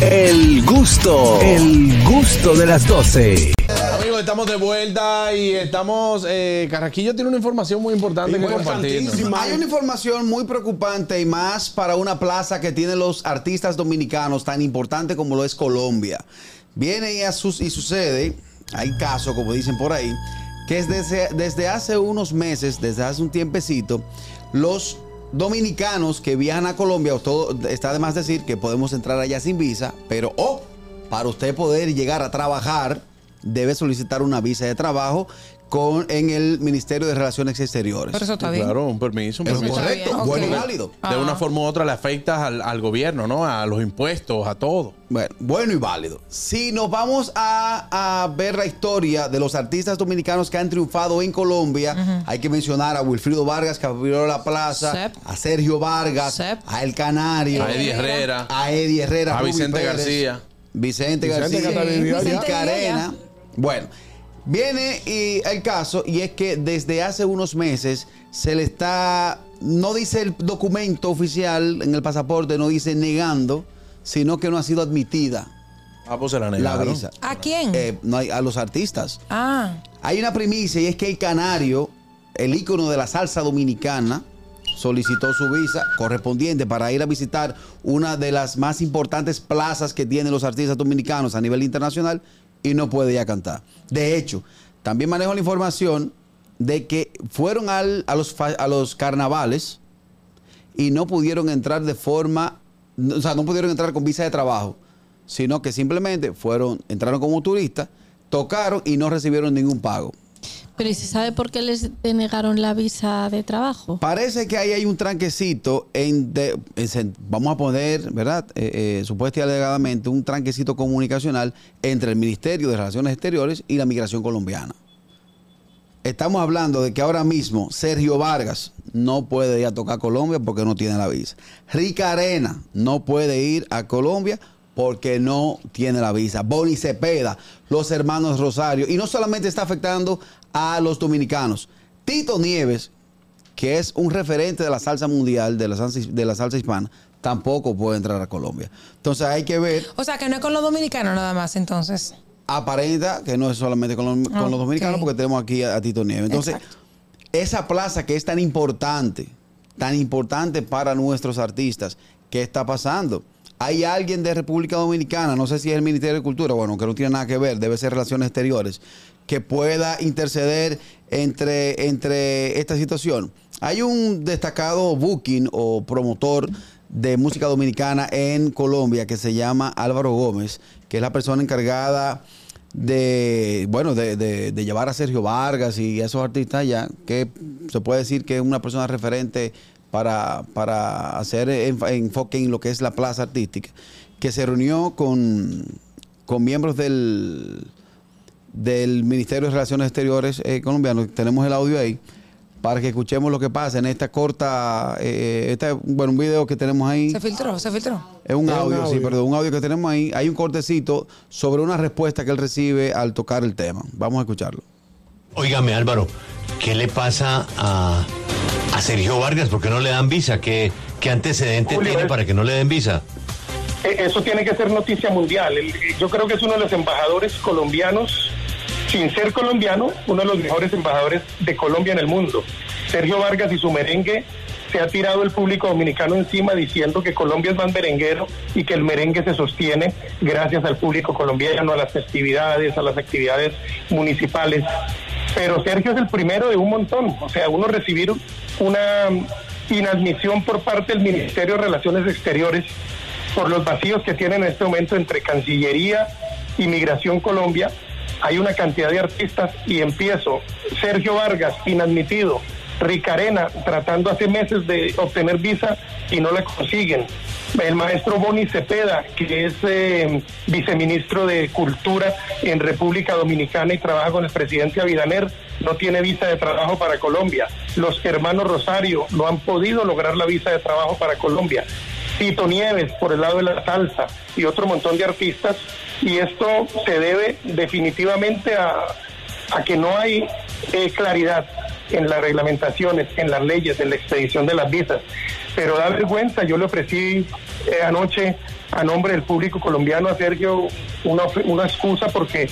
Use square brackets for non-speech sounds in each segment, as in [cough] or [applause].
El gusto, el gusto de las 12. Amigos, estamos de vuelta y estamos. Eh, Carraquillo tiene una información muy importante que compartir. Hay una información muy preocupante y más para una plaza que tiene los artistas dominicanos tan importante como lo es Colombia. Viene y sucede, hay casos, como dicen por ahí, que es desde, desde hace unos meses, desde hace un tiempecito, los dominicanos que viajan a Colombia, todo, está de más decir que podemos entrar allá sin visa, pero o para usted poder llegar a trabajar, debe solicitar una visa de trabajo con, en el Ministerio de Relaciones Exteriores. Pero eso está bien. Claro, un permiso, un permiso. correcto, bueno y válido. De una forma u otra le afectas al, al gobierno, ¿no? A los impuestos, a todo. Bueno, bueno y válido. Si nos vamos a, a ver la historia de los artistas dominicanos que han triunfado en Colombia, hay que mencionar a Wilfrido Vargas, que abrió la plaza, Sep. a Sergio Vargas, Sep. a El Canario, A Eddie Herrera. a Eddie Herrera, A Vicente Pérez, García. Vicente, Vicente García. Vicente Arena. Bueno, viene y el caso y es que desde hace unos meses se le está, no dice el documento oficial en el pasaporte, no dice negando, sino que no ha sido admitida Ah, pues se la la negaron. visa. ¿A quién? Eh, no hay- a los artistas. ah, Hay una primicia y es que el canario, el ícono de la salsa dominicana, solicitó su visa correspondiente para ir a visitar una de las más importantes plazas que tienen los artistas dominicanos a nivel internacional y no puede ir a cantar. De hecho, también manejo la información de que fueron al- a, los, a los carnavales y no pudieron entrar de forma, o sea, no pudieron entrar con visa de trabajo, sino que simplemente fueron, entraron como turistas, tocaron y no recibieron ningún pago. Pero ¿y se sabe por qué les denegaron la visa de trabajo? Parece que ahí hay un tranquecito en, vamos a poner, ¿verdad? Eh, eh, supuesta y alegadamente un tranquecito comunicacional entre el Ministerio de Relaciones Exteriores y la migración colombiana. Estamos hablando de que ahora mismo Sergio Vargas no puede ir a tocar Colombia porque no tiene la visa. Rica Arena no puede ir a Colombia porque no tiene la visa. Boni Cepeda, los hermanos Rosario. Y no solamente está afectando a los dominicanos. Tito Nieves, que es un referente de la salsa mundial, de la salsa, de la salsa hispana, tampoco puede entrar a Colombia. Entonces hay que ver, o sea que no es con los dominicanos nada más, entonces. aparenta que no es solamente con los, con los Ok. dominicanos, porque tenemos aquí a, a Tito Nieves. Entonces, Exacto. esa plaza que es tan importante, tan importante para nuestros artistas, ¿qué está pasando? Hay alguien de República Dominicana, no sé si es el Ministerio de Cultura, bueno, que no tiene nada que ver, debe ser Relaciones Exteriores, que pueda interceder entre, entre esta situación. Hay un destacado booking o promotor de música dominicana en Colombia que se llama Álvaro Gómez, que es la persona encargada de, bueno, de, de- de llevar a Sergio Vargas y a esos artistas allá, que se puede decir que es una persona referente para, para hacer enf- enfoque en lo que es la plaza artística, que se reunió con, con miembros del, del Ministerio de Relaciones Exteriores eh, colombiano. Tenemos el audio ahí para que escuchemos lo que pasa en esta corta, eh, esta, bueno, un video que tenemos ahí. Se filtró, se filtró. Es un Es un audio, sí, audio. perdón, un audio que tenemos ahí. Hay un cortecito sobre una respuesta que él recibe al tocar el tema. Vamos a escucharlo. Óigame Álvaro, ¿qué le pasa a, a Sergio Vargas? ¿Por qué no le dan visa? ¿Qué, qué antecedente Julio, tiene es- para que no le den visa? Eh, Eso tiene que ser noticia mundial. El- Yo creo que es uno de los embajadores colombianos, sin ser colombiano, uno de los mejores embajadores de Colombia en el mundo. Sergio Vargas y su merengue se ha tirado el público dominicano encima diciendo que Colombia es más merenguero y que el merengue se sostiene gracias al público colombiano, a las festividades, a las actividades municipales. Pero Sergio es el primero de un montón. O sea, uno recibir una inadmisión por parte del Ministerio de Relaciones Exteriores por los vacíos que tienen en este momento entre Cancillería y Migración Colombia. Hay una cantidad de artistas y empiezo. Sergio Vargas, inadmitido. Ricarena, tratando hace meses de obtener visa y no la consiguen. El maestro Boni Cepeda, que es eh, viceministro de Cultura en República Dominicana y trabaja con el presidente Avidaner, no tiene visa de trabajo para Colombia. Los hermanos Rosario no han podido lograr la visa de trabajo para Colombia. Tito Nieves por el lado de la salsa y otro montón de artistas. Y esto se debe definitivamente a, que no hay eh, claridad en las reglamentaciones, en las leyes, en la expedición de las visas. Pero da vergüenza, yo le ofrecí eh, anoche a nombre del público colombiano a Sergio una, una excusa porque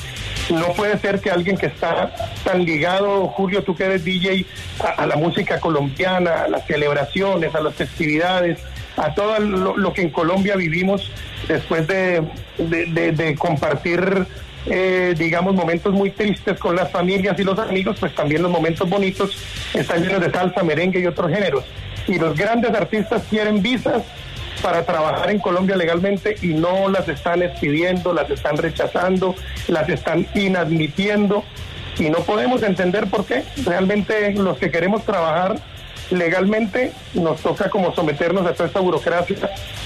no puede ser que alguien que está tan ligado, Julio, tú que eres DJ, a, la música colombiana, a las celebraciones, a las festividades, a todo lo, que en Colombia vivimos después de, de- de- de compartir, eh, digamos, momentos muy tristes con las familias y los amigos, pues también los momentos bonitos están llenos de salsa, merengue y otros géneros. Y los grandes artistas quieren visas para trabajar en Colombia legalmente y no las están expidiendo, las están rechazando, las están inadmitiendo y no podemos entender por qué. Realmente los que queremos trabajar legalmente nos toca como someternos a toda esta burocracia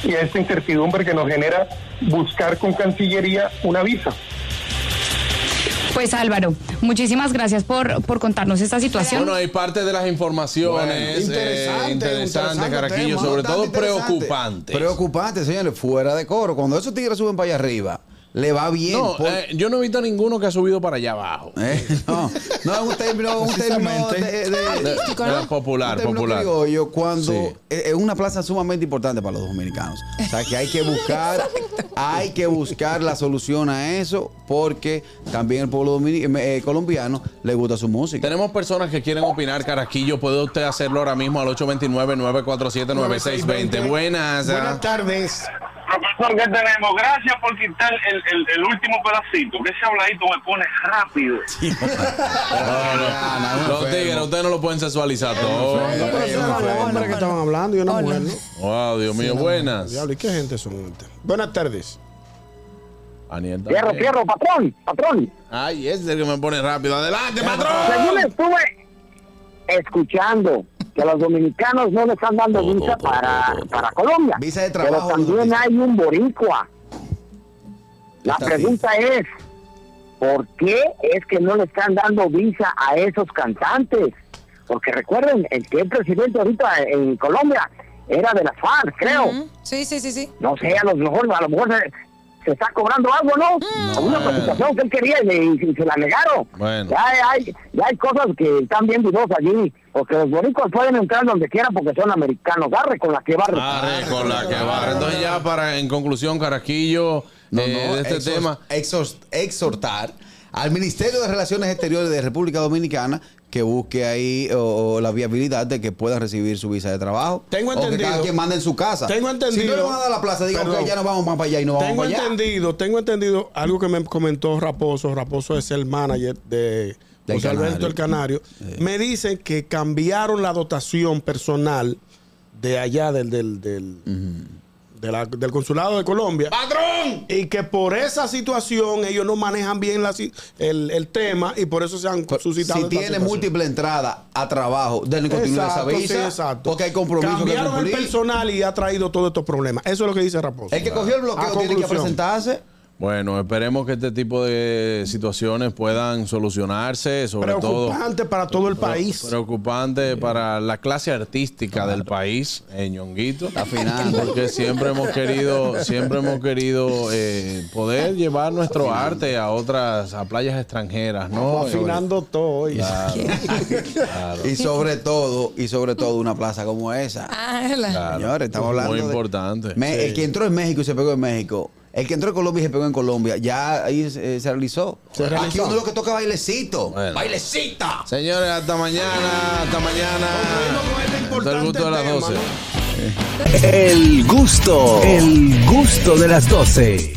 y a esta incertidumbre que nos genera buscar con Cancillería una visa. Pues Álvaro, muchísimas gracias por, por contarnos esta situación. Bueno, hay parte de las informaciones Bueno, eh, interesante, interesantes, interesante Caraquillo, tema, sobre todo preocupantes. Preocupante, señores, fuera de coro. Cuando esos tigres suben para allá arriba, le va bien. No, por- eh, yo no he visto ninguno que ha subido para allá abajo. Eh, no, no es un término, un término de, de- De- Artístico, de ¿no? la popular, un término popular. criollo cuando Sí. es una plaza sumamente importante para los dominicanos. O sea que hay que buscar, hay que buscar la solución a eso porque también el pueblo domini- eh, colombiano le gusta su música. Tenemos personas que quieren opinar, Caraquillo. Puede usted hacerlo ahora mismo al 829-947-9620. Buenas. Buenas ah. tardes. Profesor, ¿qué tenemos? Gracias por quitar el, el, el último pedacito, que ese habladito me pone rápido. [laughs] Ah, no, Los tigres, ustedes no lo pueden sexualizar todo. No, hombre que estaban hablando y una Hola. mujer, ¿no? Wow, Dios mío, buenas. Diablo, ¿y qué gente son? Buenas tardes. Aniel Fierro, fierro, patrón, patrón. Ay, ese es el que me pone rápido. Adelante, patrón. Según estuve escuchando que los dominicanos no le están dando visa para, para Colombia. Visa de trabajo, Pero también hay un boricua. La pregunta es, ¿por qué es que no le están dando visa a esos cantantes? Porque recuerden, el que es presidente ahorita en Colombia era de la FARC, creo. Sí, sí, sí, sí. No sé, a lo mejor, a lo mejor se, está cobrando algo, ¿no? Una bueno. presentación que él quería y, le- y se la negaron. Bueno. Ya hay, ya hay cosas que están bien dudosas allí, porque los boricuas pueden entrar donde quieran porque son americanos. Barre con la que barre. Arre con la que barre. Entonces ya para en conclusión, Carasquillo, No, eh, no, de este exhor- tema. exhor- exhortar al Ministerio de Relaciones Exteriores de República Dominicana que busque ahí o, o la viabilidad de que puedan recibir su visa de trabajo. Tengo O que entendido. cada quien mande en su casa. Tengo entendido. Si no le van a dar la plaza, digan que ya no vamos más para allá y no vamos Tengo para allá. entendido, tengo entendido algo que me comentó Raposo. Raposo es el manager de Del José Alberto el Canario. Me dicen que cambiaron la dotación personal de allá del, del, del, de la- del consulado de Colombia. ¡Patrón! Y que por esa situación ellos no manejan bien la el, el tema y por eso se han suscitado. Si tiene múltiple entrada a trabajo, denle continuidad a esa Exacto, visa. sí, exacto. Porque hay compromiso que Cambiaron el personal y ha traído todos estos problemas. Eso es lo que dice Raposo. El que cogió el bloqueo A tiene que presentarse. Bueno, esperemos que este tipo de situaciones puedan solucionarse, sobre todo. Preocupante para todo el país. Preocupante para la clase artística del país, eh, Ñonguito. Afinando. Porque siempre hemos querido, siempre hemos querido eh, poder llevar nuestro arte a otras, a playas extranjeras, ¿no? Afinando todo. oye. Claro, [laughs] claro. Y sobre todo, y sobre todo una plaza como esa. Ah, la- Claro. Señores, estamos hablando Muy de- importante. Me- El que entró en México y se pegó en México. El que entró en Colombia y se pegó en Colombia. Ya ahí eh, se realizó. Se realizó. Aquí uno lo que toca bailecito. Bueno. Bailecita. Señores, hasta mañana, hasta mañana. Hasta el gusto de las tema, 12. ¿no? El gusto, el gusto de las 12.